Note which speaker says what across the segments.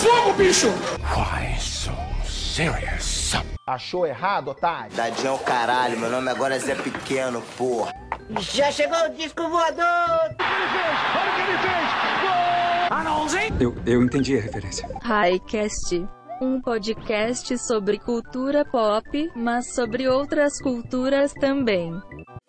Speaker 1: fogo, bicho!
Speaker 2: Why so serious?
Speaker 3: Achou errado, otário?
Speaker 4: Tadinho é o caralho, meu nome agora é Zé Pequeno, porra.
Speaker 5: Já chegou o disco voador!
Speaker 1: Olha o que ele fez!
Speaker 2: Eu, eu entendi a referência.
Speaker 6: Highcast, um podcast sobre cultura pop, mas sobre outras culturas também.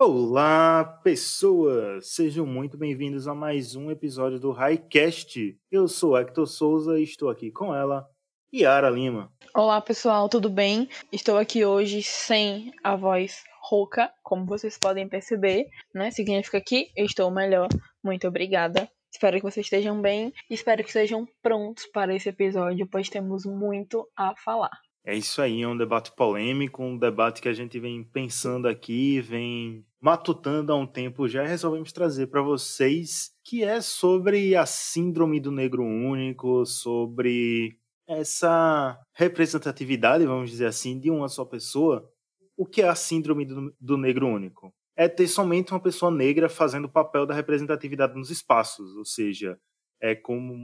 Speaker 7: Olá, pessoas! Sejam muito bem-vindos a mais um episódio do Highcast. Eu sou Hector Souza e estou aqui com ela, Yara Lima.
Speaker 8: Olá, pessoal, tudo bem? Estou aqui hoje sem a voz rouca, como vocês podem perceber, né? Significa que eu estou melhor. Muito obrigada. Espero que vocês estejam bem. Espero que estejam prontos para esse episódio, pois temos muito a falar.
Speaker 7: É isso aí, é um debate polêmico, um debate que a gente vem pensando aqui, vem matutando há um tempo já e resolvemos trazer para vocês, que é sobre a síndrome do negro único, sobre essa representatividade, vamos dizer assim, de uma só pessoa. O que é a síndrome do, do negro único? É ter somente uma pessoa negra fazendo o papel da representatividade nos espaços, ou seja, é como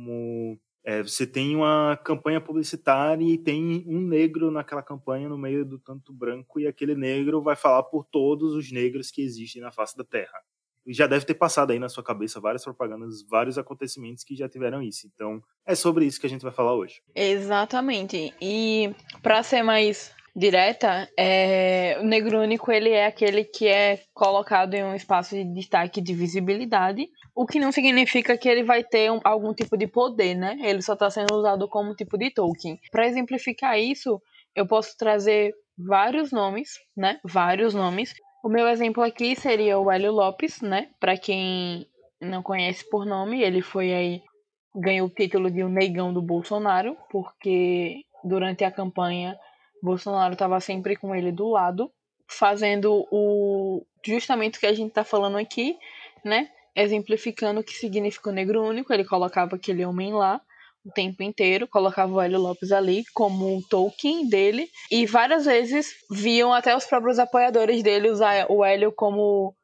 Speaker 7: é, você tem uma campanha publicitária e tem um negro naquela campanha no meio do tanto branco e aquele negro vai falar por todos os negros que existem na face da Terra. E já deve ter passado aí na sua cabeça várias propagandas, vários acontecimentos que já tiveram isso. Então, é sobre isso que a gente vai falar hoje.
Speaker 8: Exatamente. E para ser mais direta, é... o negro único ele é aquele que é colocado em um espaço de destaque de visibilidade, o que não significa que ele vai ter um, algum tipo de poder, né? Ele só está sendo usado como tipo de token. Para exemplificar isso, eu posso trazer vários nomes, né? Vários nomes. O meu exemplo aqui seria o Hélio Lopes, né? Para quem não conhece por nome, ele foi aí ganhou o título de o negão do Bolsonaro, porque durante a campanha Bolsonaro estava sempre com ele do lado, fazendo o justamente o que a gente está falando aqui, né? Exemplificando o que significa o negro único. Ele colocava aquele homem lá o tempo inteiro, colocava o Hélio Lopes ali como um token dele, e várias vezes viam até os próprios apoiadores dele usar o Hélio como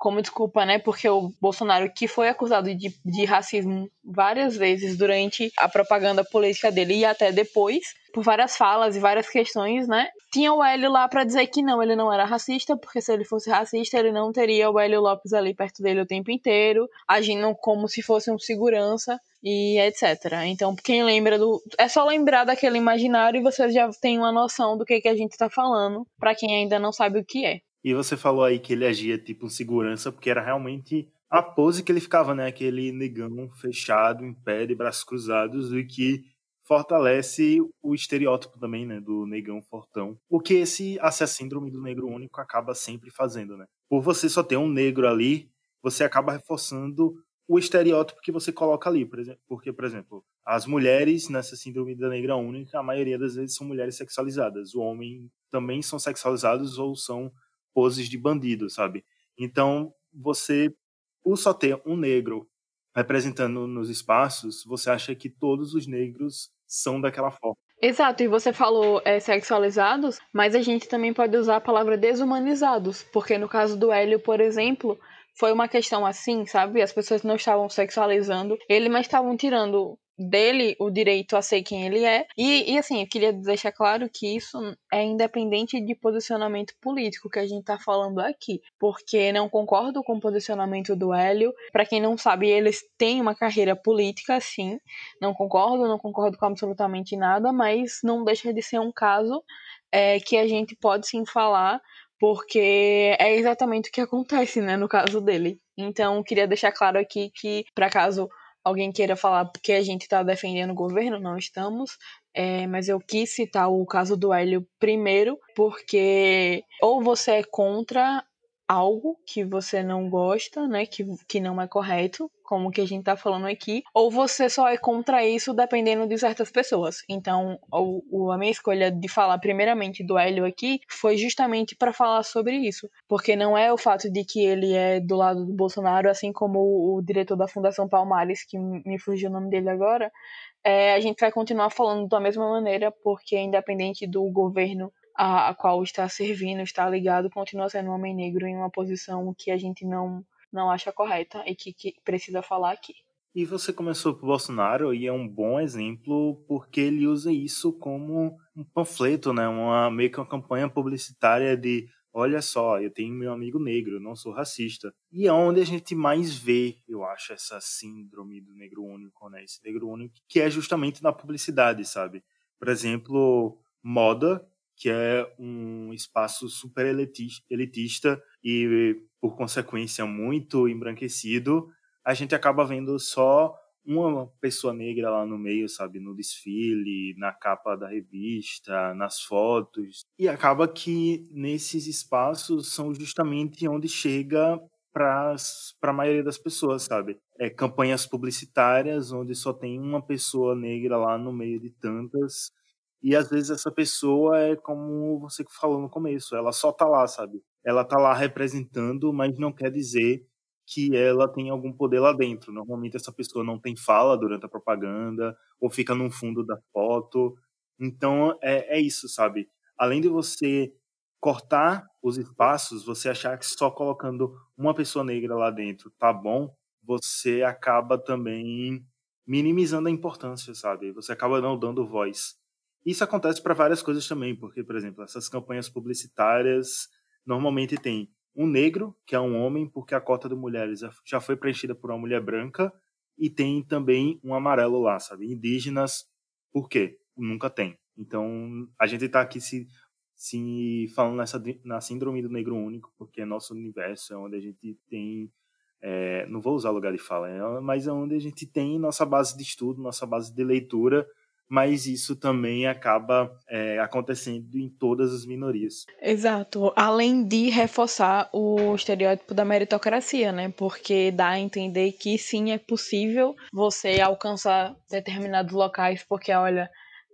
Speaker 8: como desculpa, né? Porque o Bolsonaro, que foi acusado de, de racismo várias vezes durante a propaganda política dele e até depois, por várias falas e várias questões, né? Tinha o Hélio lá para dizer que não, ele não era racista, porque se ele fosse racista, ele não teria o Hélio Lopes ali perto dele o tempo inteiro, agindo como se fosse um segurança e etc. Então, quem lembra do. É só lembrar daquele imaginário e você já tem uma noção do que, que a gente tá falando, para quem ainda não sabe o que é.
Speaker 7: E você falou aí que ele agia tipo um segurança, porque era realmente a pose que ele ficava, né? Aquele negão fechado, em pé, de braços cruzados, e que fortalece o estereótipo também, né? Do negão fortão. O que esse, essa síndrome do negro único acaba sempre fazendo, né? Por você só ter um negro ali, você acaba reforçando o estereótipo que você coloca ali, por exemplo, porque, por exemplo, as mulheres nessa síndrome da negra única, a maioria das vezes são mulheres sexualizadas. O homem também são sexualizados ou são poses de bandido, sabe? Então, você, por só ter um negro representando nos espaços, você acha que todos os negros são daquela forma.
Speaker 8: Exato, e você falou é, sexualizados, mas a gente também pode usar a palavra desumanizados, porque no caso do Hélio, por exemplo, foi uma questão assim, sabe? As pessoas não estavam sexualizando ele, mas estavam tirando dele o direito a ser quem ele é. E, e, assim, eu queria deixar claro que isso é independente de posicionamento político que a gente tá falando aqui, porque não concordo com o posicionamento do Hélio. Para quem não sabe, eles têm uma carreira política, sim. Não concordo, não concordo com absolutamente nada, mas não deixa de ser um caso é, que a gente pode sim falar porque é exatamente o que acontece, né, no caso dele. Então, queria deixar claro aqui que, para caso alguém queira falar porque a gente está defendendo o governo, não estamos. É, mas eu quis citar o caso do Hélio primeiro, porque ou você é contra algo que você não gosta, né, que, que não é correto, como que a gente tá falando aqui, ou você só é contra isso dependendo de certas pessoas. Então, o, a minha escolha de falar primeiramente do Hélio aqui foi justamente para falar sobre isso, porque não é o fato de que ele é do lado do Bolsonaro, assim como o, o diretor da Fundação Palmares, que me fugiu o nome dele agora, é, a gente vai continuar falando da mesma maneira, porque independente do governo a, a qual está servindo, está ligado, continua sendo um homem negro em uma posição que a gente não, não acha correta e que, que precisa falar aqui.
Speaker 7: E você começou por Bolsonaro e é um bom exemplo porque ele usa isso como um panfleto, né? Uma meio que uma campanha publicitária de olha só, eu tenho meu amigo negro, não sou racista. E é onde a gente mais vê, eu acho, essa síndrome do negro único, né? Esse negro único que é justamente na publicidade, sabe? Por exemplo, moda, que é um espaço super elitista e, por consequência, muito embranquecido, a gente acaba vendo só uma pessoa negra lá no meio, sabe, no desfile, na capa da revista, nas fotos. E acaba que nesses espaços são justamente onde chega para a maioria das pessoas, sabe? É campanhas publicitárias onde só tem uma pessoa negra lá no meio de tantas. E às vezes essa pessoa é como você falou no começo, ela só tá lá, sabe? Ela tá lá representando, mas não quer dizer que ela tem algum poder lá dentro. Normalmente essa pessoa não tem fala durante a propaganda ou fica no fundo da foto. Então é, é isso, sabe? Além de você cortar os espaços, você achar que só colocando uma pessoa negra lá dentro tá bom, você acaba também minimizando a importância, sabe? Você acaba não dando voz. Isso acontece para várias coisas também, porque, por exemplo, essas campanhas publicitárias normalmente tem um negro, que é um homem, porque a cota de mulheres já foi preenchida por uma mulher branca, e tem também um amarelo lá, sabe? Indígenas, por quê? Nunca tem. Então, a gente está aqui se, se falando nessa, na síndrome do negro único, porque é nosso universo é onde a gente tem. É, não vou usar lugar de fala, é, mas é onde a gente tem nossa base de estudo, nossa base de leitura mas isso também acaba é, acontecendo em todas as minorias.
Speaker 8: Exato. Além de reforçar o estereótipo da meritocracia, né? Porque dá a entender que sim, é possível você alcançar determinados locais, porque olha,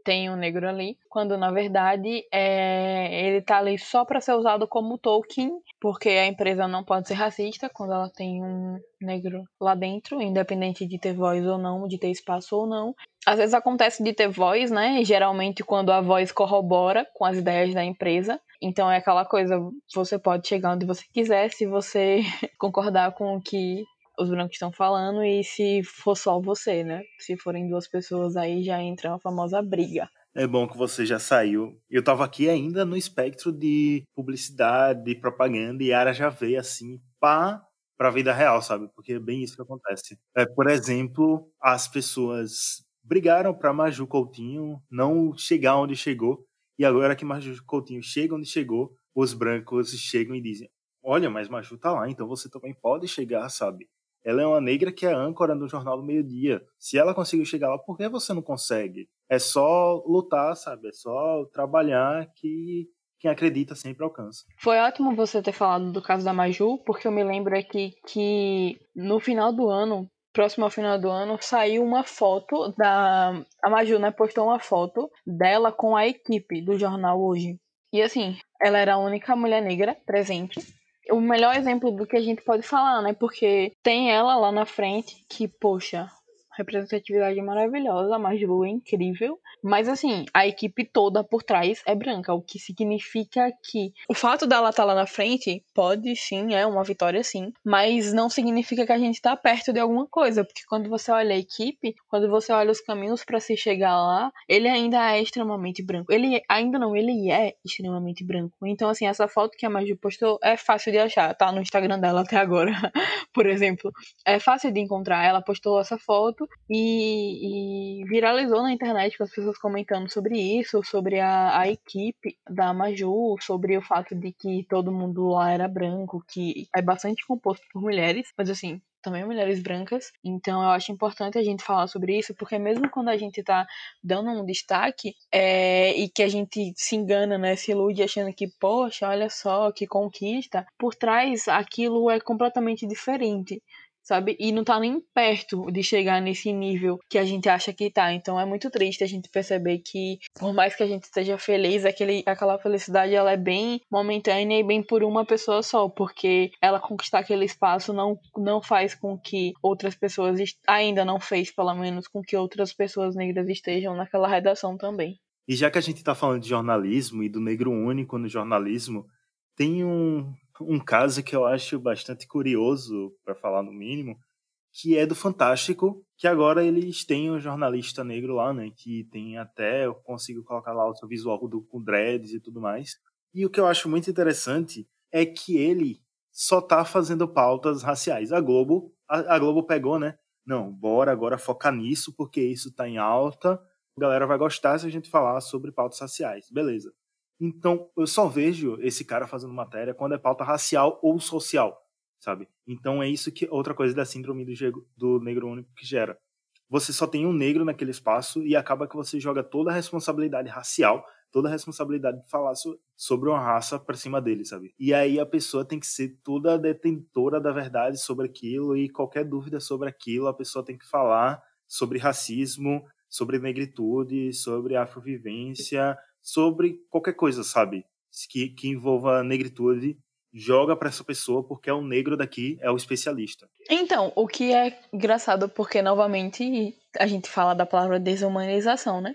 Speaker 8: tem um negro ali, quando na verdade é, ele tá ali só para ser usado como token, porque a empresa não pode ser racista quando ela tem um negro lá dentro, independente de ter voz ou não, de ter espaço ou não. Às vezes acontece de ter voz, né? Geralmente quando a voz corrobora com as ideias da empresa. Então é aquela coisa, você pode chegar onde você quiser se você concordar com o que os brancos estão falando e se for só você, né? Se forem duas pessoas aí já entra a famosa briga.
Speaker 7: É bom que você já saiu. Eu tava aqui ainda no espectro de publicidade, de propaganda, e a Ara já veio assim, pá, pra vida real, sabe? Porque é bem isso que acontece. É, por exemplo, as pessoas brigaram para Maju Coutinho não chegar onde chegou, e agora que Maju Coutinho chega onde chegou, os brancos chegam e dizem: Olha, mas Maju tá lá, então você também pode chegar, sabe? Ela é uma negra que é âncora no Jornal do Meio Dia. Se ela conseguiu chegar lá, por que você não consegue? É só lutar, sabe? É só trabalhar que quem acredita sempre alcança.
Speaker 8: Foi ótimo você ter falado do caso da Maju, porque eu me lembro aqui que no final do ano, próximo ao final do ano, saiu uma foto da. A Maju, né? Postou uma foto dela com a equipe do jornal hoje. E assim, ela era a única mulher negra presente o melhor exemplo do que a gente pode falar, né? Porque tem ela lá na frente que, poxa, representatividade maravilhosa, a Majlu é incrível. Mas assim, a equipe toda por trás é branca, o que significa que o fato dela estar tá lá na frente pode sim, é uma vitória sim, mas não significa que a gente está perto de alguma coisa, porque quando você olha a equipe, quando você olha os caminhos para se chegar lá, ele ainda é extremamente branco. Ele ainda não, ele é extremamente branco. Então assim, essa foto que a Maju postou é fácil de achar, tá no Instagram dela até agora, por exemplo. É fácil de encontrar. Ela postou essa foto e, e viralizou na internet com as pessoas comentando sobre isso, sobre a, a equipe da Maju, sobre o fato de que todo mundo lá era branco, que é bastante composto por mulheres, mas assim, também mulheres brancas. Então eu acho importante a gente falar sobre isso, porque mesmo quando a gente tá dando um destaque é, e que a gente se engana, né, se ilude achando que, poxa, olha só que conquista, por trás aquilo é completamente diferente sabe? E não tá nem perto de chegar nesse nível que a gente acha que tá. Então é muito triste a gente perceber que, por mais que a gente esteja feliz, aquele, aquela felicidade ela é bem momentânea e bem por uma pessoa só, porque ela conquistar aquele espaço não, não faz com que outras pessoas, ainda não fez, pelo menos, com que outras pessoas negras estejam naquela redação também.
Speaker 7: E já que a gente está falando de jornalismo e do negro único no jornalismo, tem um, um caso que eu acho bastante curioso, para falar no mínimo, que é do Fantástico, que agora eles têm um jornalista negro lá, né? Que tem até, eu consigo colocar lá o seu visual do, com dreads e tudo mais. E o que eu acho muito interessante é que ele só tá fazendo pautas raciais. A Globo, a, a Globo pegou, né? Não, bora agora focar nisso, porque isso tá em alta. A galera vai gostar se a gente falar sobre pautas raciais. Beleza. Então, eu só vejo esse cara fazendo matéria quando é pauta racial ou social, sabe? Então é isso que outra coisa da síndrome do, do negro único que gera. Você só tem um negro naquele espaço e acaba que você joga toda a responsabilidade racial, toda a responsabilidade de falar so, sobre uma raça para cima dele, sabe? E aí a pessoa tem que ser toda detentora da verdade sobre aquilo e qualquer dúvida sobre aquilo, a pessoa tem que falar sobre racismo, sobre negritude, sobre afrovivência, sobre qualquer coisa, sabe? Que, que envolva negritude, joga para essa pessoa porque é o negro daqui, é o especialista.
Speaker 8: Então, o que é engraçado porque, novamente, a gente fala da palavra desumanização, né?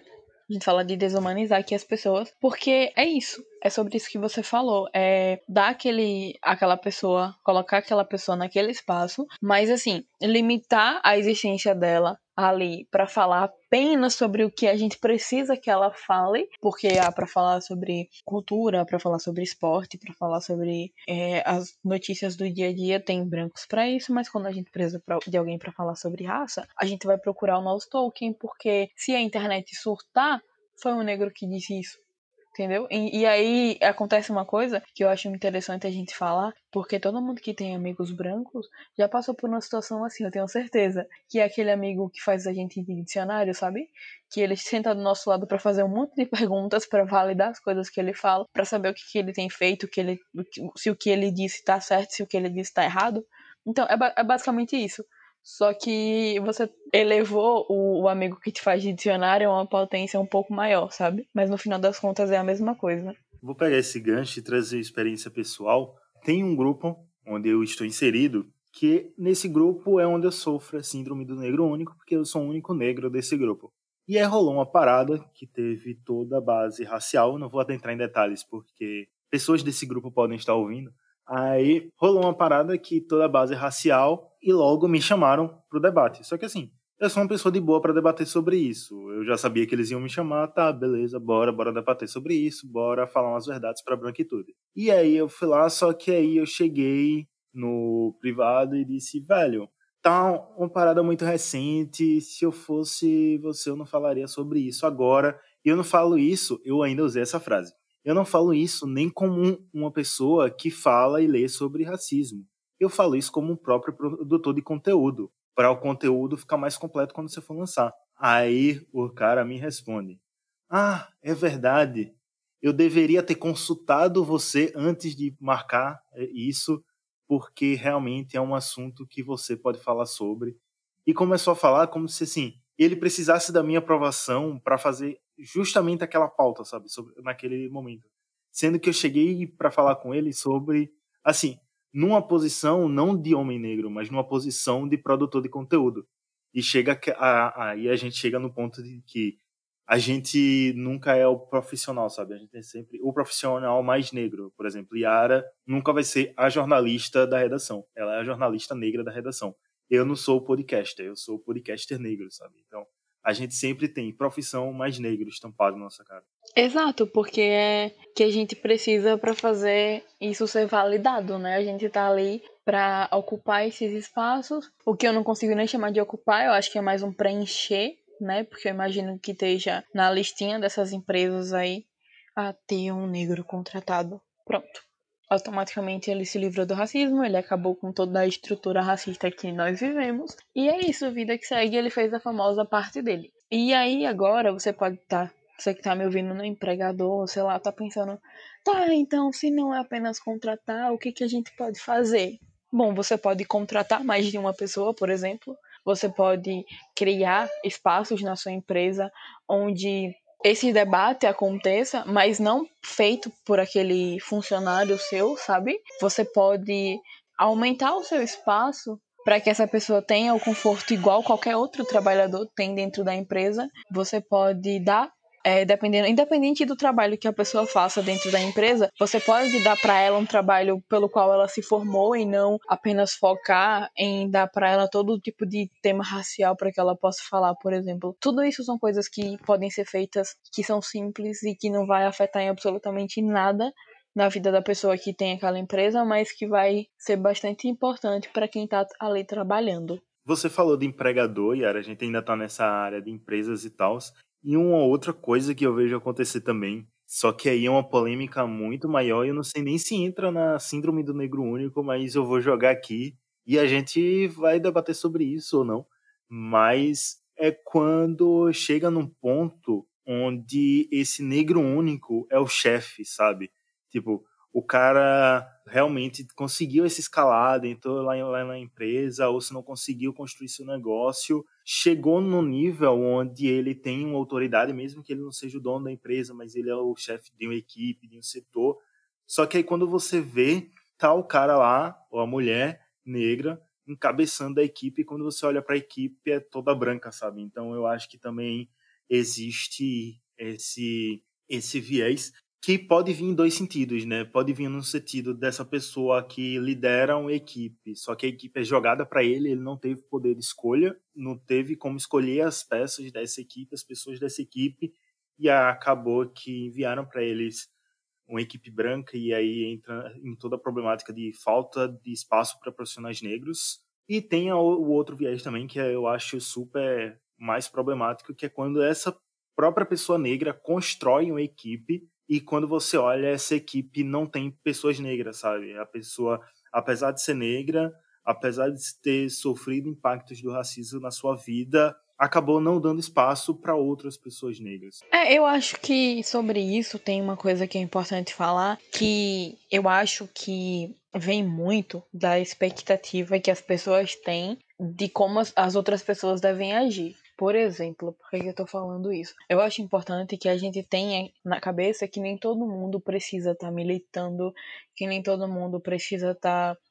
Speaker 8: A gente fala de desumanizar aqui as pessoas, porque é isso. É sobre isso que você falou. É dar aquele, aquela pessoa, colocar aquela pessoa naquele espaço, mas assim, limitar a existência dela ali para falar apenas sobre o que a gente precisa que ela fale, porque há para falar sobre cultura, para falar sobre esporte, para falar sobre é, as notícias do dia a dia, tem brancos para isso, mas quando a gente precisa de alguém para falar sobre raça, a gente vai procurar o nosso Tolkien, porque se a internet surtar, foi um negro que disse isso entendeu? E, e, aí acontece uma coisa que eu acho interessante a gente falar, porque todo mundo que tem amigos brancos já passou por uma situação assim, eu tenho certeza, que é aquele amigo que faz a gente de dicionário, sabe? Que ele senta do nosso lado para fazer um monte de perguntas para validar as coisas que ele fala, para saber o que, que, ele tem feito, que ele, se o que ele disse tá certo, se o que ele disse tá errado. Então é, é basicamente isso. Só que você elevou o, o, amigo que te faz de dicionário a uma potência um pouco maior, sabe? Mas no final das contas é a mesma coisa.
Speaker 7: Vou pegar esse gancho e trazer experiência pessoal. Tem um grupo onde eu estou inserido que nesse grupo é onde eu sofro a síndrome do negro único, porque eu sou o único negro desse grupo. E aí rolou uma parada que teve toda a base racial, não vou entrar em detalhes porque pessoas desse grupo podem estar ouvindo, Aí rolou uma parada que toda a base é racial e logo me chamaram pro debate. Só que assim, eu sou uma pessoa de boa para debater sobre isso. Eu já sabia que eles iam me chamar, tá, beleza, bora, bora debater sobre isso, bora falar umas verdades pra branquitude. E aí eu fui lá, só que aí eu cheguei no privado e disse, velho, tá uma parada muito recente, se eu fosse você eu não falaria sobre isso agora. E eu não falo isso, eu ainda usei essa frase. Eu não falo isso nem como uma pessoa que fala e lê sobre racismo. Eu falo isso como um próprio produtor de conteúdo, para o conteúdo ficar mais completo quando você for lançar. Aí o cara me responde: Ah, é verdade. Eu deveria ter consultado você antes de marcar é, isso, porque realmente é um assunto que você pode falar sobre. E começou a falar como se assim, ele precisasse da minha aprovação para fazer justamente aquela pauta, sabe, sobre, naquele momento. Sendo que eu cheguei para falar com ele sobre, assim, numa posição não de homem negro, mas numa posição de produtor de conteúdo. E chega aí a, a, gente chega no ponto de que a gente nunca é o profissional, sabe? A gente é sempre o profissional mais negro. Por exemplo, Yara nunca vai ser a jornalista da redação. Ela é a jornalista negra da redação. Eu não sou o podcaster, eu sou o podcaster negro, sabe? Então, a gente sempre tem profissão mais negro estampado na nossa cara.
Speaker 8: Exato, porque é que a gente precisa para fazer isso ser validado, né? A gente tá ali para ocupar esses espaços, o que eu não consigo nem chamar de ocupar, eu acho que é mais um preencher, né? Porque eu imagino que esteja na listinha dessas empresas aí a ter um negro contratado. Pronto automaticamente ele se livrou do racismo, ele acabou com toda a estrutura racista que nós vivemos. E é isso, vida que segue, ele fez a famosa parte dele. E aí agora você pode estar, tá, você que tá me ouvindo no empregador, sei lá, tá pensando, tá, então se não é apenas contratar, o que que a gente pode fazer? Bom, você pode contratar mais de uma pessoa, por exemplo. Você pode criar espaços na sua empresa onde esse debate aconteça, mas não feito por aquele funcionário seu, sabe? Você pode aumentar o seu espaço para que essa pessoa tenha o conforto igual qualquer outro trabalhador tem dentro da empresa. Você pode dar é, dependendo, independente do trabalho que a pessoa faça dentro da empresa, você pode dar para ela um trabalho pelo qual ela se formou e não apenas focar em dar para ela todo tipo de tema racial para que ela possa falar, por exemplo. Tudo isso são coisas que podem ser feitas, que são simples e que não vai afetar em absolutamente nada na vida da pessoa que tem aquela empresa, mas que vai ser bastante importante para quem está ali trabalhando.
Speaker 7: Você falou de empregador, Yara, a gente ainda está nessa área de empresas e tal. E uma outra coisa que eu vejo acontecer também, só que aí é uma polêmica muito maior, eu não sei nem se entra na síndrome do negro único, mas eu vou jogar aqui e a gente vai debater sobre isso ou não. Mas é quando chega num ponto onde esse negro único é o chefe, sabe? Tipo, o cara realmente conseguiu essa escalada, entrou lá, lá na empresa, ou se não conseguiu construir seu negócio, chegou no nível onde ele tem uma autoridade, mesmo que ele não seja o dono da empresa, mas ele é o chefe de uma equipe, de um setor. Só que aí quando você vê, tá o cara lá, ou a mulher negra, encabeçando a equipe, e quando você olha para a equipe é toda branca, sabe? Então eu acho que também existe esse esse viés que pode vir em dois sentidos, né? Pode vir no sentido dessa pessoa que lidera uma equipe, só que a equipe é jogada para ele, ele não teve poder de escolha, não teve como escolher as peças dessa equipe, as pessoas dessa equipe, e acabou que enviaram para eles uma equipe branca e aí entra em toda a problemática de falta de espaço para profissionais negros. E tem o outro viés também que eu acho super mais problemático, que é quando essa própria pessoa negra constrói uma equipe e quando você olha, essa equipe não tem pessoas negras, sabe? A pessoa, apesar de ser negra, apesar de ter sofrido impactos do racismo na sua vida, acabou não dando espaço para outras pessoas negras.
Speaker 8: É, eu acho que sobre isso tem uma coisa que é importante falar, que eu acho que vem muito da expectativa que as pessoas têm de como as outras pessoas devem agir. Por exemplo, por que eu tô falando isso? Eu acho importante que a gente tenha na cabeça que nem todo mundo precisa estar tá militando, que nem todo mundo precisa estar tá,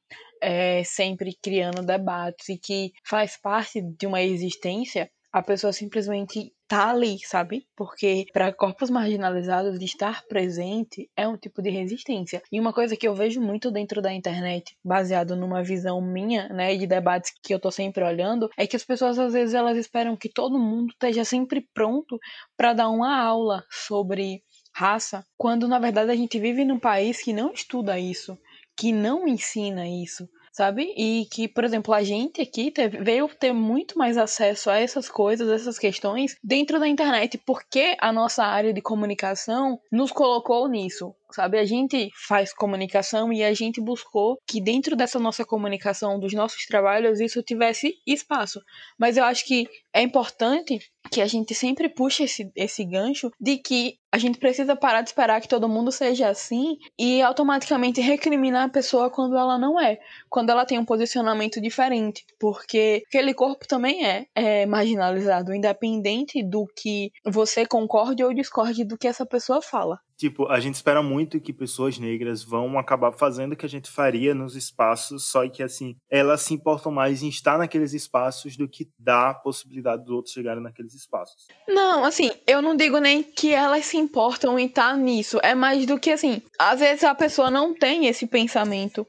Speaker 8: é, sempre criando debates e que faz parte de uma existência a pessoa simplesmente tá ali, sabe? Porque para corpos marginalizados estar presente é um tipo de resistência. E uma coisa que eu vejo muito dentro da internet, baseado numa visão minha, né, de debates que eu tô sempre olhando, é que as pessoas às vezes elas esperam que todo mundo esteja sempre pronto para dar uma aula sobre raça, quando na verdade a gente vive num país que não estuda isso, que não ensina isso sabe? E que, por exemplo, a gente aqui teve, veio ter muito mais acesso a essas coisas, essas questões dentro da internet, porque a nossa área de comunicação nos colocou nisso sabe? A gente faz comunicação e a gente buscou que dentro dessa nossa comunicação, dos nossos trabalhos, isso tivesse espaço. Mas eu acho que é importante que a gente sempre puxe esse, esse gancho de que a gente precisa parar de esperar que todo mundo seja assim e automaticamente recriminar a pessoa quando ela não é, quando ela tem um posicionamento diferente, porque aquele corpo também é, é marginalizado, independente do que você concorde ou discorde do que essa pessoa fala.
Speaker 7: Tipo, a gente espera muito que pessoas negras vão acabar fazendo o que a gente faria nos espaços, só que, assim, elas se importam mais em estar naqueles espaços do que dar a possibilidade dos outros chegarem espaços.
Speaker 8: Não, assim, eu não digo nem que elas se importam em estar nisso, é mais do que, assim, às vezes a pessoa não tem esse pensamento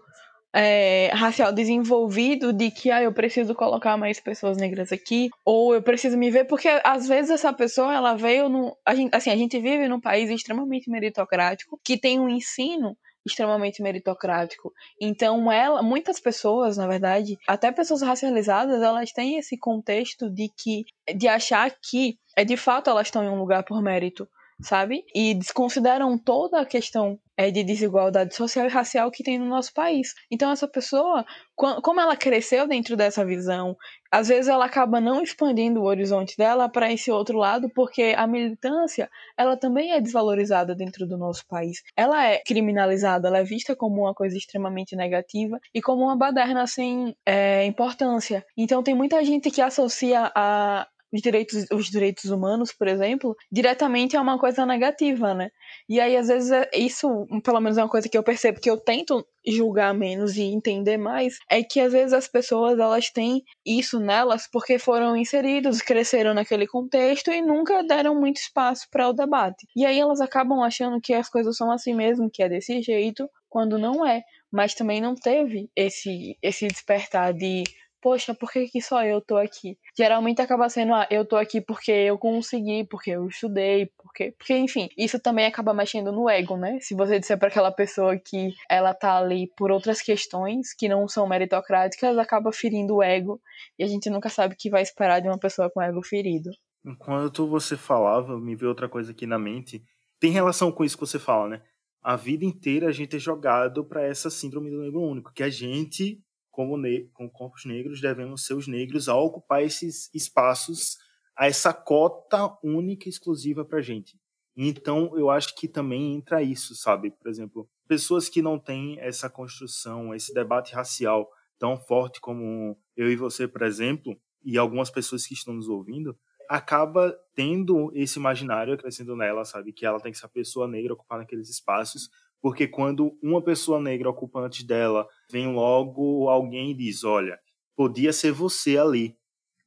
Speaker 8: é, racial desenvolvido de que ah, eu preciso colocar mais pessoas negras aqui, ou eu preciso me ver, porque às vezes essa pessoa ela veio no. A gente, assim, a gente vive num país extremamente meritocrático que tem um ensino extremamente meritocrático. Então, ela, muitas pessoas, na verdade, até pessoas racializadas, elas têm esse contexto de que de achar que é de fato elas estão em um lugar por mérito sabe? E desconsideram toda a questão é, de desigualdade social e racial que tem no nosso país. Então, essa pessoa, como ela cresceu dentro dessa visão, às vezes ela acaba não expandindo o horizonte dela para esse outro lado, porque a militância, ela também é desvalorizada dentro do nosso país. Ela é criminalizada, ela é vista como uma coisa extremamente negativa e como uma baderna sem é, importância. Então, tem muita gente que associa a os direitos, os direitos humanos, por exemplo, diretamente é uma coisa negativa, né? E aí, às vezes, é, isso, pelo menos é uma coisa que eu percebo, que eu tento julgar menos e entender mais, é que às vezes as pessoas, elas têm isso nelas porque foram inseridos, cresceram naquele contexto e nunca deram muito espaço para o debate. E aí elas acabam achando que as coisas são assim mesmo, que é desse jeito, quando não é. Mas também não teve esse, esse despertar de poxa, por que, que só eu tô aqui? Geralmente acaba sendo, ah, eu tô aqui porque eu consegui, porque eu estudei, porque, porque enfim, isso também acaba mexendo no ego, né? Se você disser para aquela pessoa que ela tá ali por outras questões que não são meritocráticas, acaba ferindo o ego e a gente nunca sabe o que vai esperar de uma pessoa com ego ferido.
Speaker 7: Enquanto você falava, me veio outra coisa aqui na mente. Tem relação com isso que você fala, né? A vida inteira a gente é jogado para essa síndrome do negro único, que a gente como, ne como corpos negros, devemos ser os negros a ocupar esses espaços, a essa cota única e exclusiva para gente. Então, eu acho que também entra isso, sabe? Por exemplo, pessoas que não têm essa construção, esse debate racial tão forte como eu e você, por exemplo, e algumas pessoas que estão nos ouvindo, acaba tendo esse imaginário crescendo nela, sabe? Que ela tem que ser a pessoa negra ocupando aqueles espaços, porque quando uma pessoa negra ocupa antes dela, vem logo alguém e diz: olha, podia ser você ali.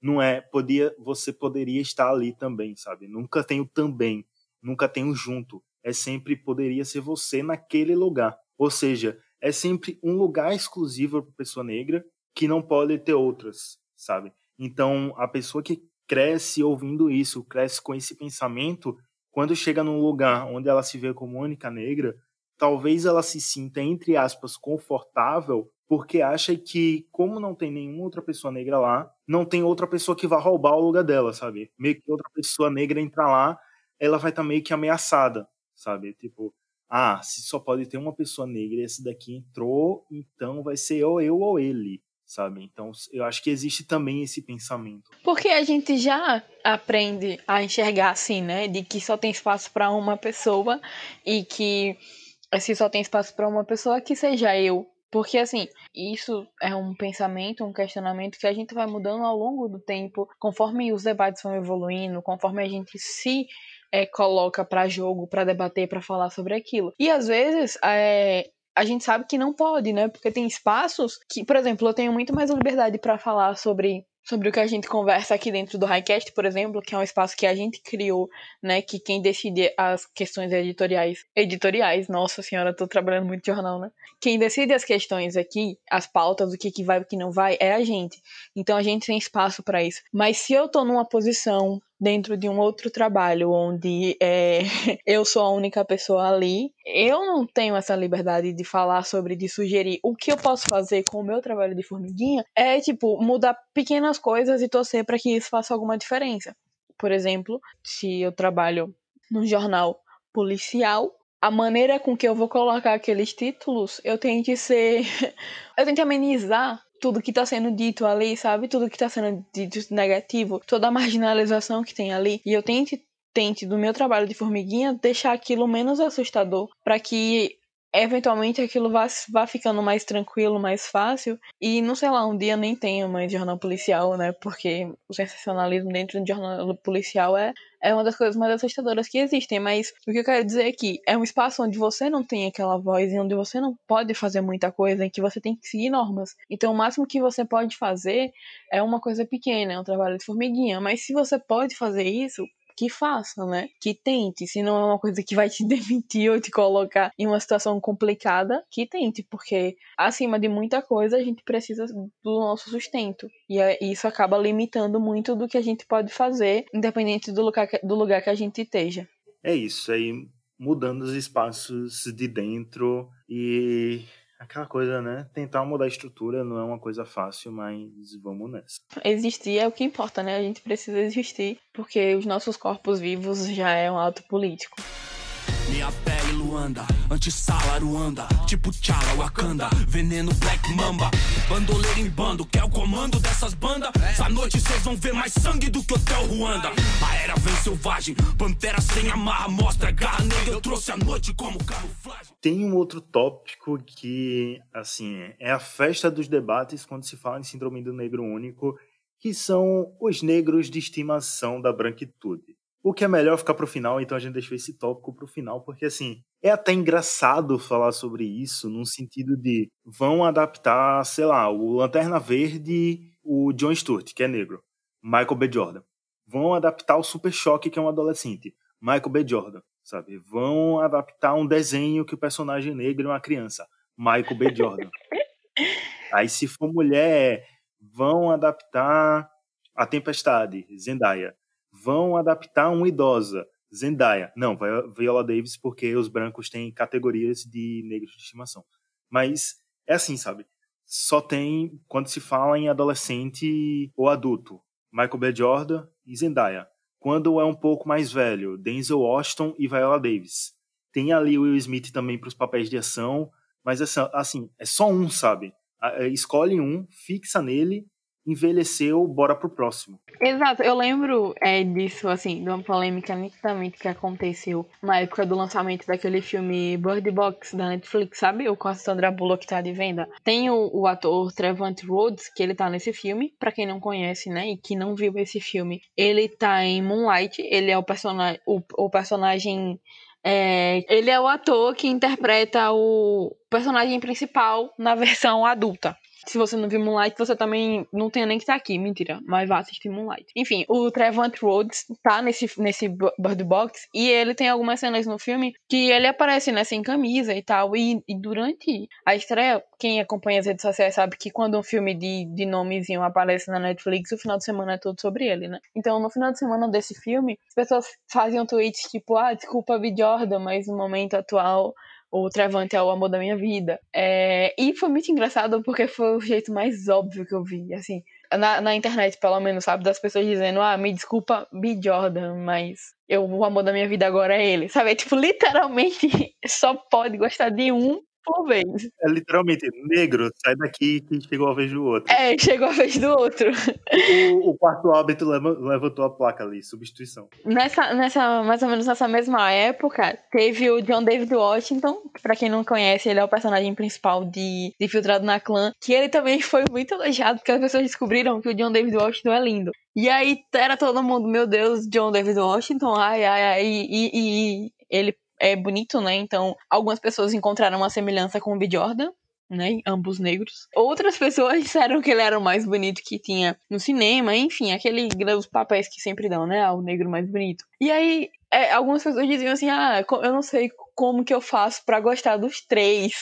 Speaker 7: Não é, podia, você poderia estar ali também, sabe? Nunca tem o também, nunca tem o junto. É sempre poderia ser você naquele lugar. Ou seja, é sempre um lugar exclusivo para pessoa negra que não pode ter outras, sabe? Então, a pessoa que cresce ouvindo isso, cresce com esse pensamento, quando chega num lugar onde ela se vê como única negra, talvez ela se sinta, entre aspas, confortável, porque acha que, como não tem nenhuma outra pessoa negra lá, não tem outra pessoa que vá roubar o lugar dela, sabe? Meio que outra pessoa negra entrar lá, ela vai estar tá meio que ameaçada, sabe? Tipo, ah, se só pode ter uma pessoa negra e esse daqui entrou, então vai ser ou eu ou ele, sabe? Então, eu acho que existe também esse pensamento.
Speaker 8: Porque a gente já aprende a enxergar assim, né? De que só tem espaço para uma pessoa e que se só tem espaço para uma pessoa, que seja eu. Porque, assim, isso é um pensamento, um questionamento que a gente vai mudando ao longo do tempo, conforme os debates vão evoluindo, conforme a gente se é, coloca para jogo, para debater, para falar sobre aquilo. E às vezes é, a gente sabe que não pode, né? Porque tem espaços que, por exemplo, eu tenho muito mais liberdade para falar sobre sobre o que a gente conversa aqui dentro do Highcast, por exemplo, que é um espaço que a gente criou, né, que quem decide as questões editoriais, editoriais, nossa senhora, tô trabalhando muito jornal, né? Quem decide as questões aqui, as pautas, o que que vai, o que não vai, é a gente. Então a gente tem espaço para isso. Mas se eu tô numa posição dentro de um outro trabalho onde é, eu sou a única pessoa ali, eu não tenho essa liberdade de falar sobre, de sugerir. O que eu posso fazer com o meu trabalho de formiguinha é, tipo, mudar pequenas coisas e torcer para que isso faça alguma diferença. Por exemplo, se eu trabalho num jornal policial, a maneira com que eu vou colocar aqueles títulos, eu tenho que ser. eu tenho que amenizar tudo que está sendo dito ali, sabe? Tudo que está sendo dito negativo, toda a marginalização que tem ali. E eu tente, tente do meu trabalho de formiguinha, deixar aquilo menos assustador, para que eventualmente aquilo vá, vá ficando mais tranquilo, mais fácil. E não sei lá, um dia nem tenha mais jornal policial, né? Porque o sensacionalismo dentro do jornal policial é é uma das coisas mais assustadoras que existem, mas o que eu quero dizer é que é um espaço onde você não tem aquela voz e onde você não pode fazer muita coisa, em que você tem que seguir normas. Então, o máximo que você pode fazer é uma coisa pequena, é um trabalho de formiguinha, mas se você pode fazer isso, que faça, né? Que tente. Se não é uma coisa que vai te demitir ou te colocar em uma situação complicada, que tente, porque acima de muita coisa a gente precisa do nosso sustento. E é, isso acaba limitando muito do que a gente pode fazer, independente do lugar, do lugar que a gente esteja.
Speaker 7: É isso, aí mudando os espaços de dentro e aquela coisa, né? Tentar mudar a estrutura não é uma coisa fácil, mas vamos nessa.
Speaker 8: Existir é o que importa, né? A gente precisa existir, porque os nossos corpos vivos já é um ato político. Minha pele Luanda, antissala Ruanda, tipo Tchala Wakanda, veneno Black Mamba, bandoleiro em bando, quer o comando dessas bandas? Essa noite vocês vão ver mais sangue do que Hotel Ruanda. A era vem selvagem, pantera sem amarra, mostra garra negra, eu trouxe a noite como camuflagem.
Speaker 7: Tem um outro tópico que, assim, é a festa dos debates quando se fala em síndrome do negro único, que são os negros de estimação da branquitude. O que é melhor ficar pro final, então a gente deixou esse tópico pro final, porque assim, é até engraçado falar sobre isso, num sentido de vão adaptar, sei lá, o Lanterna Verde, o John Stewart, que é negro, Michael B. Jordan. Vão adaptar o Super Choque, que é um adolescente, Michael B. Jordan, sabe? Vão adaptar um desenho que o personagem negro é uma criança, Michael B. Jordan. Aí se for mulher, vão adaptar a Tempestade, Zendaya. Vão adaptar uma idosa, Zendaya. Não, vai Viola Davis porque os brancos têm categorias de negros de estimação. Mas é assim, sabe? Só tem quando se fala em adolescente ou adulto, Michael B. Jordan e Zendaya. Quando é um pouco mais velho, Denzel Washington e Viola Davis. Tem ali Will Smith também para os papéis de ação, mas assim, é só um, sabe? Escolhe um, fixa nele envelheceu, bora pro próximo.
Speaker 8: Exato, eu lembro é, disso, assim, de uma polêmica nitidamente que aconteceu na época do lançamento daquele filme Bird Box da Netflix, sabe? O com a Sandra Bullock tá de venda. Tem o, o ator Trevant Rhodes, que ele tá nesse filme, para quem não conhece, né, e que não viu esse filme, ele tá em Moonlight, ele é o, person o, o personagem é, ele é o ator que interpreta o personagem principal na versão adulta. Se você não viu Moonlight, você também não tem nem que estar aqui. Mentira, mas vá assistir Moonlight. Enfim, o Trevant Rhodes tá nesse, nesse Bird Box e ele tem algumas cenas no filme que ele aparece, né, sem camisa e tal. E, e durante a estreia, quem acompanha as redes sociais sabe que quando um filme de, de nomezinho aparece na Netflix, o final de semana é todo sobre ele, né? Então, no final de semana desse filme, as pessoas faziam tweets tipo, ah, desculpa, B. Jordan, mas no momento atual o Travante é o amor da minha vida. É, e foi muito engraçado porque foi o jeito mais óbvio que eu vi, assim, na, na internet, pelo menos, sabe, das pessoas dizendo, ah, me desculpa, B. Jordan, mas eu, o amor da minha vida agora é ele, sabe? É, tipo, literalmente só pode gostar de um por vez.
Speaker 7: É literalmente, negro, sai daqui que chegou a vez do outro.
Speaker 8: É, chegou a vez do outro.
Speaker 7: O, o quarto hábito levantou a placa ali, substituição.
Speaker 8: Nessa, nessa, mais ou menos nessa mesma época, teve o John David Washington, que pra quem não conhece, ele é o personagem principal de, de Filtrado na Clã, que ele também foi muito elogiado, porque as pessoas descobriram que o John David Washington é lindo. E aí era todo mundo, meu Deus, John David Washington, ai, ai, ai, e, e, e ele é bonito, né? Então, algumas pessoas encontraram uma semelhança com o B. Jordan, né? Ambos negros. Outras pessoas disseram que ele era o mais bonito que tinha no cinema, enfim, aqueles papéis que sempre dão, né? O negro mais bonito. E aí, é, algumas pessoas diziam assim: ah, eu não sei como que eu faço para gostar dos três.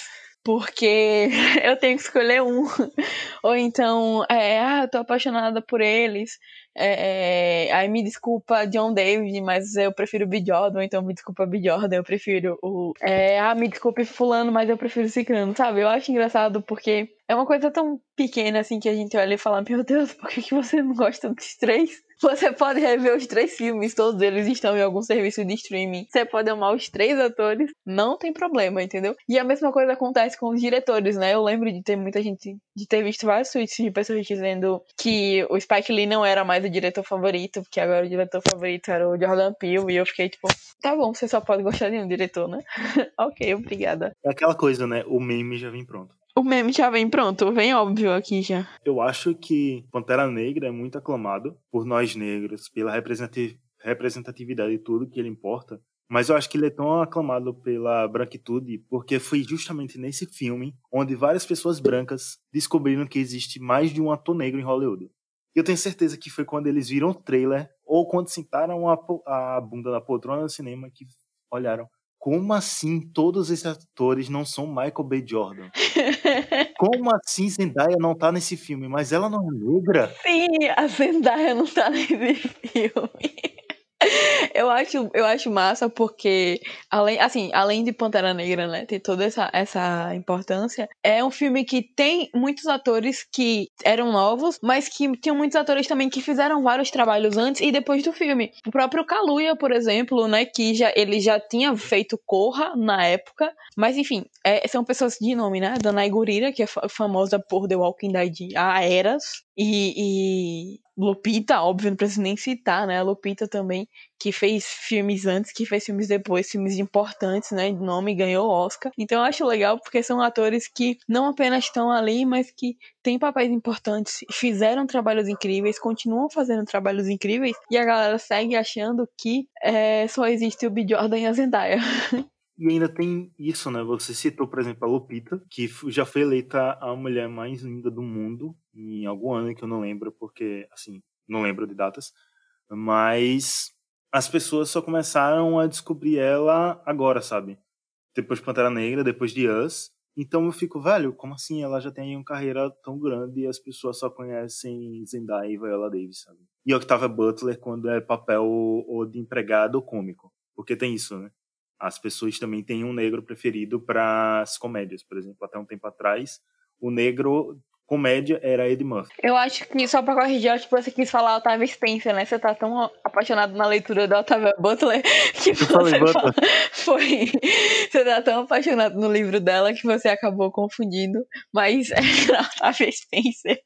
Speaker 8: Porque eu tenho que escolher um. Ou então, é, ah, eu tô apaixonada por eles. É, é, aí me desculpa John David, mas eu prefiro B. Jordan, então me desculpa B. Jordan, eu prefiro o. É, ah, me desculpe Fulano, mas eu prefiro Ciclano, sabe? Eu acho engraçado porque é uma coisa tão pequena assim que a gente olha e fala: Meu Deus, por que, que você não gosta dos três? Você pode rever os três filmes, todos eles estão em algum serviço de streaming. Você pode amar os três atores, não tem problema, entendeu? E a mesma coisa acontece com os diretores, né? Eu lembro de ter muita gente, de ter visto vários tweets de pessoas dizendo que o Spike Lee não era mais o diretor favorito, porque agora o diretor favorito era o Jordan Peele, e eu fiquei tipo, tá bom, você só pode gostar de um diretor, né? ok, obrigada.
Speaker 7: É aquela coisa, né? O meme já vem pronto.
Speaker 8: O meme já vem pronto, vem óbvio aqui já.
Speaker 7: Eu acho que Pantera Negra é muito aclamado por nós negros, pela representatividade e tudo que ele importa. Mas eu acho que ele é tão aclamado pela branquitude porque foi justamente nesse filme onde várias pessoas brancas descobriram que existe mais de um ator negro em Hollywood. E eu tenho certeza que foi quando eles viram o trailer ou quando sentaram a, a bunda na poltrona do cinema que olharam. Como assim todos esses atores não são Michael B. Jordan? Como assim Zendaya não tá nesse filme? Mas ela não é negra?
Speaker 8: Sim, a Zendaya não tá nesse filme. eu acho, eu acho massa porque, além, assim, além de Pantera Negra, né, ter toda essa, essa importância, é um filme que tem muitos atores que eram novos, mas que tinham muitos atores também que fizeram vários trabalhos antes e depois do filme. O próprio Kaluuya, por exemplo, né, que já, ele já tinha feito Corra na época, mas enfim, é, são pessoas de nome, né, Danai Gurira, que é famosa por The Walking Dead há eras, e, e Lupita, óbvio, não preciso nem citar, né? A Lupita também, que fez filmes antes, que fez filmes depois, filmes importantes, né? De nome, ganhou Oscar. Então eu acho legal porque são atores que não apenas estão ali, mas que têm papéis importantes, fizeram trabalhos incríveis, continuam fazendo trabalhos incríveis, e a galera segue achando que é, só existe o B. Jordan e a Zendaya.
Speaker 7: E ainda tem isso, né? Você citou, por exemplo, a Lupita, que já foi eleita a mulher mais linda do mundo em algum ano que eu não lembro, porque, assim, não lembro de datas. Mas as pessoas só começaram a descobrir ela agora, sabe? Depois de Pantera Negra, depois de Us. Então eu fico, velho, como assim? Ela já tem uma carreira tão grande e as pessoas só conhecem Zendaya e Viola Davis, sabe? E Octavia Butler quando é papel ou de empregado ou cômico. Porque tem isso, né? as pessoas também têm um negro preferido para as comédias. Por exemplo, até um tempo atrás, o negro comédia era Ed Murphy.
Speaker 8: Eu acho que, só pra corrigir, acho que você quis falar Otávio Spencer, né? Você tá tão apaixonado na leitura da Otávia Butler que
Speaker 7: Eu falei
Speaker 8: foi. Você tá tão apaixonado no livro dela que você acabou confundindo. Mas é Otávia Spencer.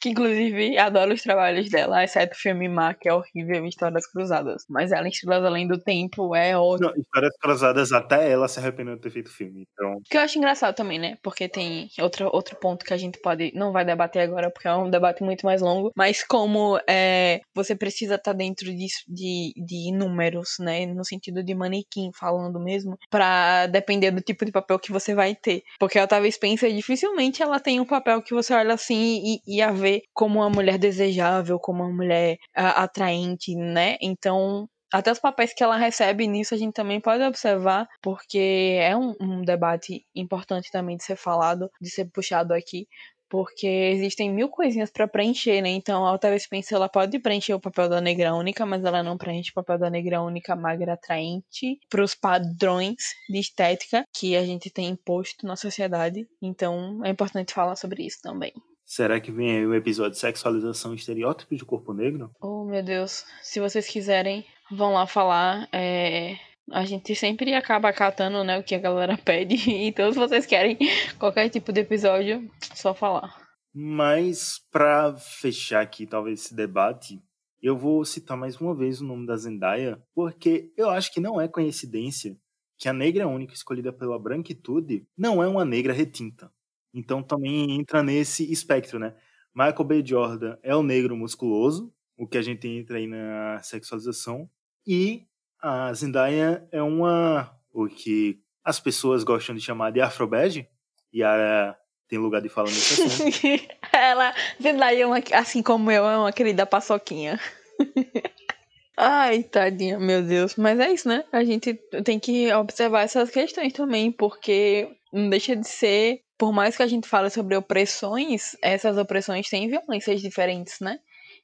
Speaker 8: Que inclusive adoro os trabalhos dela, exceto o filme Má, que é horrível, Histórias Cruzadas. Mas ela, em Estrelas Além do Tempo, é ótimo.
Speaker 7: Não, Histórias Cruzadas, até ela se arrependeu de ter feito filme. Então,
Speaker 8: Que eu acho engraçado também, né? Porque tem outro, outro ponto que a gente pode. Não vai debater agora, porque é um debate muito mais longo. Mas como é, você precisa estar dentro de, de, de números, né? No sentido de manequim, falando mesmo, pra depender do tipo de papel que você vai ter. Porque a Otávia Spencer, dificilmente ela tem um papel que você olha assim e, e a vê como uma mulher desejável, como uma mulher atraente, né? Então, até os papéis que ela recebe nisso a gente também pode observar, porque é um, um debate importante também de ser falado, de ser puxado aqui, porque existem mil coisinhas para preencher, né? Então a Octavia Spencer ela pode preencher o papel da negra única, mas ela não preenche o papel da negra única magra atraente para os padrões de estética que a gente tem imposto na sociedade. Então é importante falar sobre isso também.
Speaker 7: Será que vem aí o episódio de sexualização e estereótipos de corpo negro?
Speaker 8: Oh, meu Deus. Se vocês quiserem, vão lá falar. É... A gente sempre acaba acatando né, o que a galera pede. Então, se vocês querem qualquer tipo de episódio, só falar.
Speaker 7: Mas, para fechar aqui, talvez, esse debate, eu vou citar mais uma vez o nome da Zendaya, porque eu acho que não é coincidência que a negra única escolhida pela branquitude não é uma negra retinta. Então também entra nesse espectro, né? Michael B. Jordan é o negro musculoso, o que a gente entra aí na sexualização, e a Zendaya é uma o que as pessoas gostam de chamar de afrobege, e a tem lugar de fala nesse assunto.
Speaker 8: Ela, Zendaya, é uma, assim como eu, é uma querida paçoquinha. Ai, tadinha, meu Deus. Mas é isso, né? A gente tem que observar essas questões também, porque não deixa de ser. Por mais que a gente fale sobre opressões, essas opressões têm violências diferentes, né?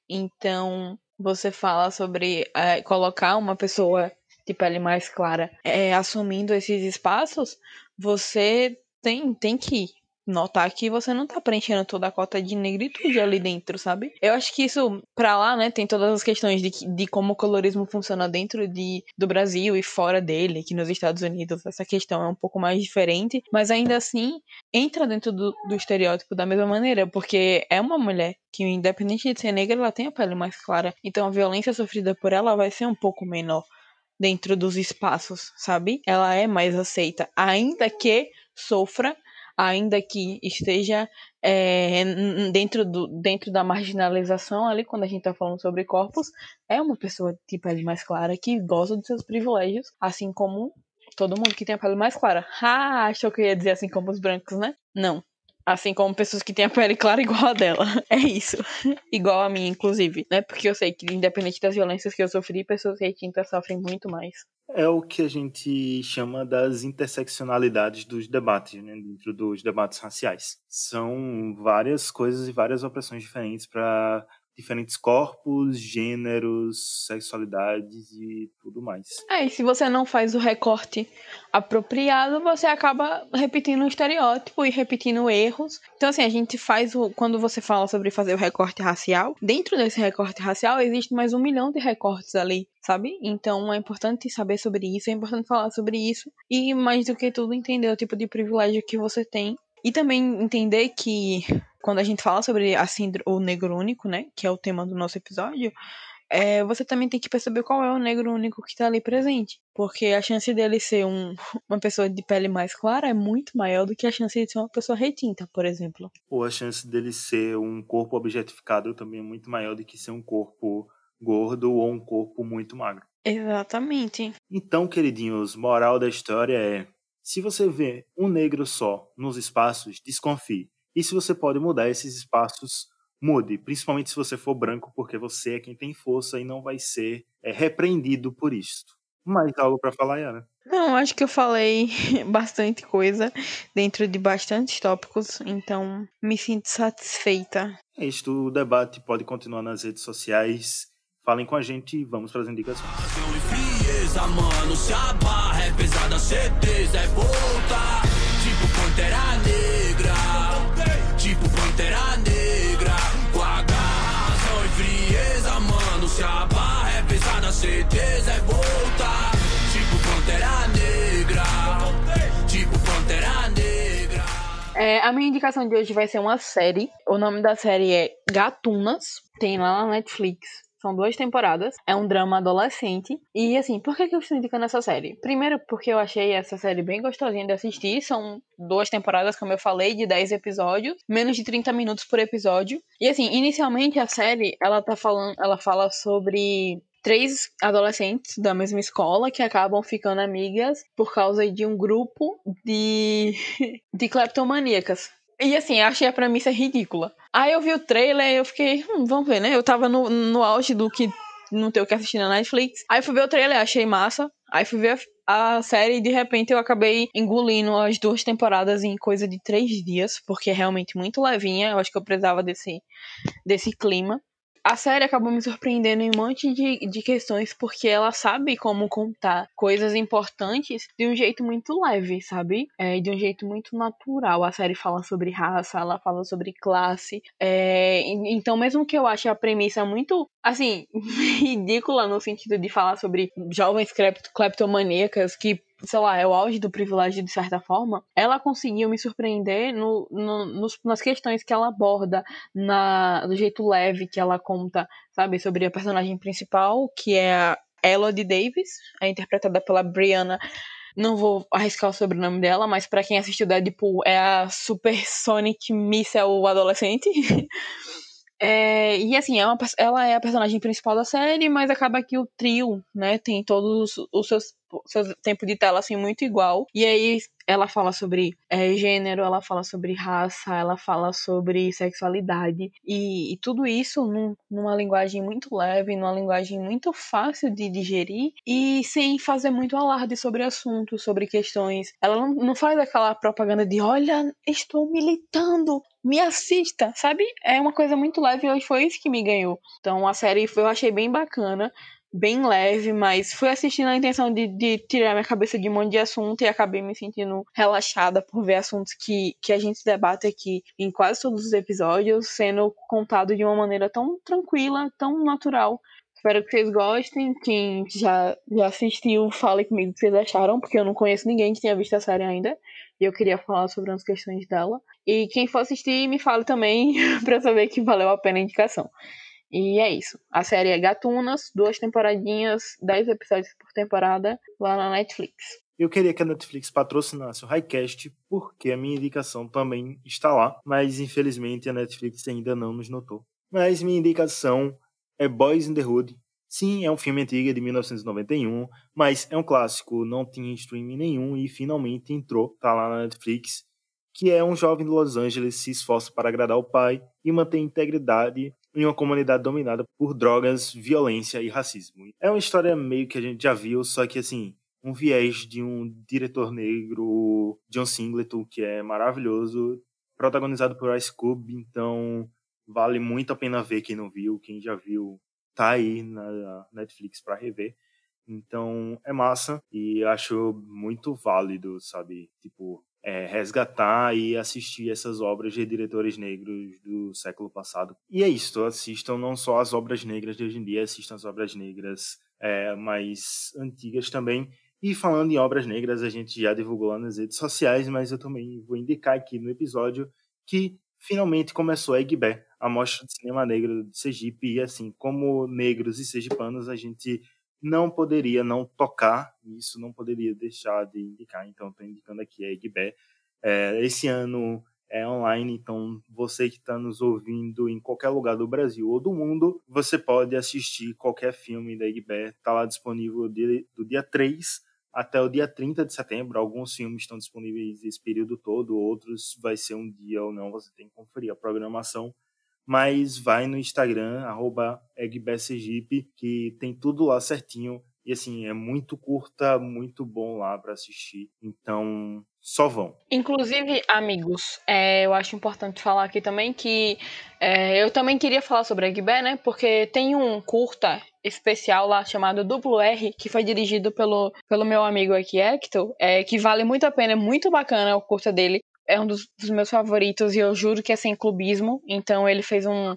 Speaker 8: Então, você fala sobre é, colocar uma pessoa de pele mais clara é, assumindo esses espaços, você tem, tem que notar que você não tá preenchendo toda a cota de negritude ali dentro, sabe? Eu acho que isso, pra lá, né, tem todas as questões de, de como o colorismo funciona dentro de, do Brasil e fora dele, aqui nos Estados Unidos. Essa questão é um pouco mais diferente, mas ainda assim entra dentro do, do estereótipo da mesma maneira, porque é uma mulher que, independente de ser negra, ela tem a pele mais clara. Então a violência sofrida por ela vai ser um pouco menor dentro dos espaços, sabe? Ela é mais aceita, ainda que sofra ainda que esteja é, dentro, do, dentro da marginalização ali, quando a gente está falando sobre corpos, é uma pessoa de pele mais clara que goza dos seus privilégios, assim como todo mundo que tem a pele mais clara. Ah, achou que eu ia dizer assim como os brancos, né? Não. Assim como pessoas que têm a pele clara igual a dela. É isso. igual a mim, inclusive. Né? Porque eu sei que, independente das violências que eu sofri, pessoas retintas sofrem muito mais.
Speaker 7: É o que a gente chama das interseccionalidades dos debates, né, dentro dos debates raciais. São várias coisas e várias opressões diferentes para diferentes corpos, gêneros, sexualidades e tudo mais.
Speaker 8: É, e se você não faz o recorte apropriado, você acaba repetindo um estereótipo e repetindo erros. Então, assim, a gente faz o. Quando você fala sobre fazer o recorte racial, dentro desse recorte racial existe mais um milhão de recortes ali, sabe? Então é importante saber sobre isso, é importante falar sobre isso. E mais do que tudo, entender o tipo de privilégio que você tem. E também entender que quando a gente fala sobre a síndrome, o negro único, né, que é o tema do nosso episódio, é, você também tem que perceber qual é o negro único que está ali presente. Porque a chance dele ser um, uma pessoa de pele mais clara é muito maior do que a chance de ser uma pessoa retinta, por exemplo.
Speaker 7: Ou a chance dele ser um corpo objetificado também é muito maior do que ser um corpo gordo ou um corpo muito magro.
Speaker 8: Exatamente.
Speaker 7: Então, queridinhos, moral da história é: se você vê um negro só nos espaços, desconfie. E se você pode mudar esses espaços, mude, principalmente se você for branco, porque você é quem tem força e não vai ser é, repreendido por isto. Mais algo para falar, Yara?
Speaker 8: Não, acho que eu falei bastante coisa dentro de bastantes tópicos, então me sinto satisfeita.
Speaker 7: É isto, o debate pode continuar nas redes sociais. Falem com a gente e vamos para as indicações.
Speaker 9: frieza, mano, se a barra é pesada, certeza é volta. Tipo Pantera certeza é volta. Tipo Pantera Negra, tipo Pantera Negra.
Speaker 8: É, a minha indicação de hoje vai ser uma série. O nome da série é Gatunas. Tem lá na Netflix. São duas temporadas. É um drama adolescente. E assim, por que, que eu estou indicando essa série? Primeiro, porque eu achei essa série bem gostosinha de assistir. São duas temporadas, como eu falei, de 10 episódios. Menos de 30 minutos por episódio. E assim, inicialmente a série, ela tá falando. Ela fala sobre três adolescentes da mesma escola que acabam ficando amigas por causa de um grupo de, de kleptomaníacas. E assim, achei a premissa ridícula. Aí eu vi o trailer e eu fiquei, hum, vamos ver, né? Eu tava no, no auge do que não ter o que assistir na Netflix. Aí fui ver o trailer, achei massa. Aí fui ver a, a série e de repente eu acabei engolindo as duas temporadas em coisa de três dias, porque é realmente muito levinha. Eu acho que eu precisava desse, desse clima. A série acabou me surpreendendo em um monte de, de questões, porque ela sabe como contar coisas importantes de um jeito muito leve, sabe? É, de um jeito muito natural. A série fala sobre raça, ela fala sobre classe. É, então, mesmo que eu ache a premissa muito, assim, ridícula no sentido de falar sobre jovens clepto- cleptomaníacas que sei lá, é o auge do privilégio de certa forma, ela conseguiu me surpreender no, no- nos- nas questões que ela aborda, na, do jeito leve que ela conta, sabe, sobre a personagem principal, que é a Elodie Davis, é interpretada pela Brianna. Não vou arriscar o sobrenome dela, mas pra quem assistiu Deadpool, é a Super Sonic Missile adolescente. É, e assim, é uma ela é a personagem principal da série, mas acaba que o trio, né, tem todos os- os seus, seu tempo de tela assim muito igual. E aí ela fala sobre é, gênero, ela fala sobre raça, ela fala sobre sexualidade e, e tudo isso num- numa linguagem muito leve, numa linguagem muito fácil de digerir e sem fazer muito alarde sobre assuntos, sobre questões. Ela não, não faz aquela propaganda de olha, estou militando, me assista, sabe? É uma coisa muito leve e foi isso que me ganhou. Então a série eu achei bem bacana, bem leve, mas fui assistindo na intenção de, de tirar minha cabeça de um monte de assunto e acabei me sentindo relaxada por ver assuntos que, que a gente debate aqui em quase todos os episódios, sendo contado de uma maneira tão tranquila, tão natural. Espero que vocês gostem. Quem já, já assistiu, fale comigo o que vocês acharam, porque eu não conheço ninguém que tenha visto a série ainda. E eu queria falar sobre umas questões dela. E quem for assistir, me fale também, eu saber que valeu a pena a indicação. E é isso. A série é Gatunas, duas temporadinhas, 10 episódios por temporada, lá na Netflix.
Speaker 7: Eu queria que a Netflix patrocinasse o Highcast, porque a minha indicação também está lá, mas infelizmente a Netflix ainda não nos notou. Mas minha indicação é Boys in the Hood. Sim, é um filme antigo de 1991, mas é um clássico, não tinha streaming nenhum e finalmente entrou, tá lá na Netflix, que é um jovem de Los Angeles se esforça para agradar o pai e manter a integridade em uma comunidade dominada por drogas, violência e racismo. É uma história meio que a gente já viu, só que assim, um viés de um diretor negro, John Singleton, que é maravilhoso, protagonizado por Ice Cube, então vale muito a pena ver quem não viu, quem já viu, tá aí na Netflix para rever. Então é massa e acho muito válido, sabe? Tipo, é, resgatar e assistir essas obras de diretores negros do século passado. E é isso, assistam não só as obras negras de hoje em dia, assistam as obras negras é, mais antigas também. E falando em obras negras, a gente já divulgou lá nas redes sociais, mas eu também vou indicar aqui no episódio que finalmente começou a Egbé, a mostra de cinema negro de Sergipe, e assim, como negros e sergipanos, a gente não poderia não tocar, isso não poderia deixar de indicar, então estou indicando aqui a Egbé. É, esse ano é online, então você que está nos ouvindo em qualquer lugar do Brasil ou do mundo, você pode assistir qualquer filme da Egbé, está lá disponível do dia 3 até o dia 30 de setembro. Alguns filmes estão disponíveis esse período todo, outros vai ser um dia ou não, você tem que conferir a programação. Mas vai no Instagram, arroba que tem tudo lá certinho. E assim, é muito curta, muito bom lá para assistir. Então, só vão.
Speaker 8: Inclusive, amigos, é, eu acho importante falar aqui também que é, eu também queria falar sobre a Egbé, né? Porque tem um curta especial lá chamado Duplo R, que foi dirigido pelo, pelo meu amigo aqui, Hector, é, que vale muito a pena, é muito bacana o curta dele. É um dos, dos meus favoritos e eu juro que é sem clubismo. Então ele fez um,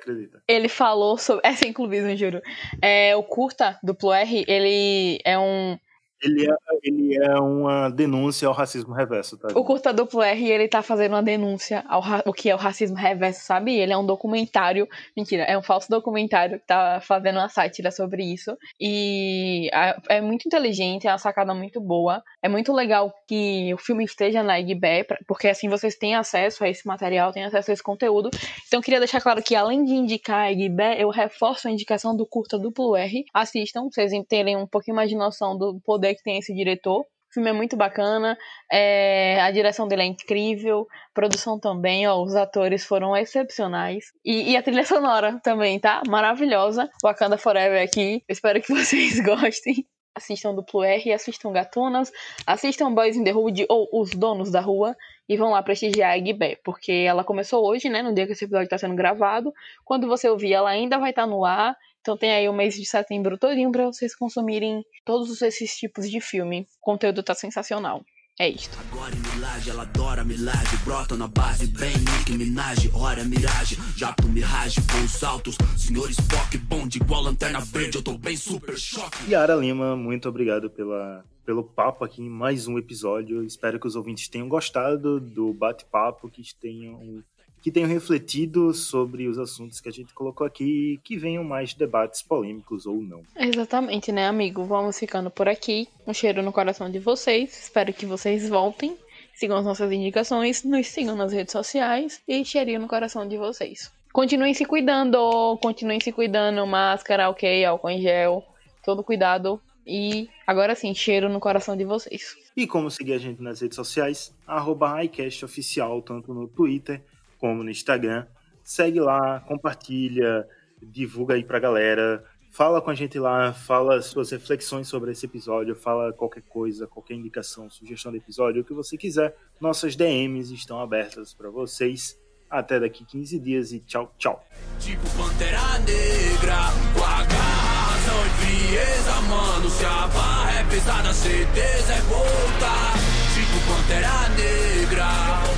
Speaker 7: acredita.
Speaker 8: Ele falou sobre. É sem clubismo, juro. É, o curta duplo R, ele é um.
Speaker 7: Ele é, ele é uma denúncia ao racismo reverso, tá?
Speaker 8: O curta duplo R, ele tá fazendo uma denúncia ao o que é o racismo reverso, sabe? Ele é um documentário, mentira, é um falso documentário que tá fazendo uma sátira sobre isso. E é muito inteligente, é uma sacada muito boa. É muito legal que o filme esteja na Egbé, porque assim vocês têm acesso a esse material, têm acesso a esse conteúdo. Então eu queria deixar claro que além de indicar a Egbé, eu reforço a indicação do curta duplo R. Assistam, vocês terem um pouquinho mais de noção do poder que tem esse diretor. O filme é muito bacana, é, a direção dele é incrível, produção também, ó, os atores foram excepcionais. E, e, a trilha sonora também, tá? Maravilhosa. Wakanda Forever aqui. Espero que vocês gostem. Assistam Duplo R, assistam Gatunas, assistam Boys in the Hood ou Os Donos da Rua e vão lá prestigiar a Guibé, porque ela começou hoje, né, no dia que esse episódio está sendo gravado. Quando você ouvir, ela ainda vai estar tá no ar então tem aí o mês de setembro todinho para vocês consumirem todos esses tipos de filme. O conteúdo tá sensacional. É isto. Agora Milagre, ela adora milagre, brota na base, bem Nick Minaj, hora miragem, já pro Mirage, voos altos, senhor Spock, bom de igual lanterna verde, eu tô bem super choque.
Speaker 7: Yara Lima, muito obrigado pela, pelo papo aqui em mais um episódio, espero que os ouvintes tenham gostado do bate-papo, que tenham que tenham refletido sobre os assuntos que a gente colocou aqui e que venham mais debates polêmicos ou não.
Speaker 8: Exatamente, né, amigo? Vamos ficando por aqui. Um cheiro no coração de vocês. Espero que vocês voltem. Sigam as nossas indicações, nos sigam nas redes sociais e cheirinho no coração de vocês. Continuem se cuidando, continuem se cuidando, máscara, ok, álcool em gel, todo cuidado. E agora sim, cheiro no coração de vocês.
Speaker 7: E como seguir a gente nas redes sociais? Arroba Oficial, tanto no Twitter como no Instagram. Segue lá, compartilha, divulga aí pra galera. Fala com a gente lá, fala suas reflexões sobre esse episódio, fala qualquer coisa, qualquer indicação, sugestão de episódio, o que você quiser. Nossas DMs estão abertas para vocês. Até daqui 15 dias e tchau, tchau. Tipo Pantera Negra, com a razão e frieza, mano. Se a barra é pesada, certeza é volta. Tipo Pantera Negra.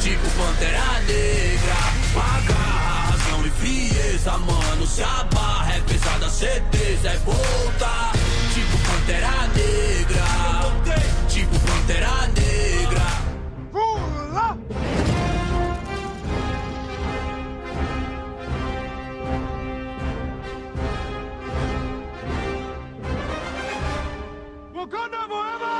Speaker 7: Tipo Pantera Negra Paga razão e frieza, mano Se a barra é certeza é volta Tipo Pantera Negra. Tipo Pantera Negra. Pula! Wakanda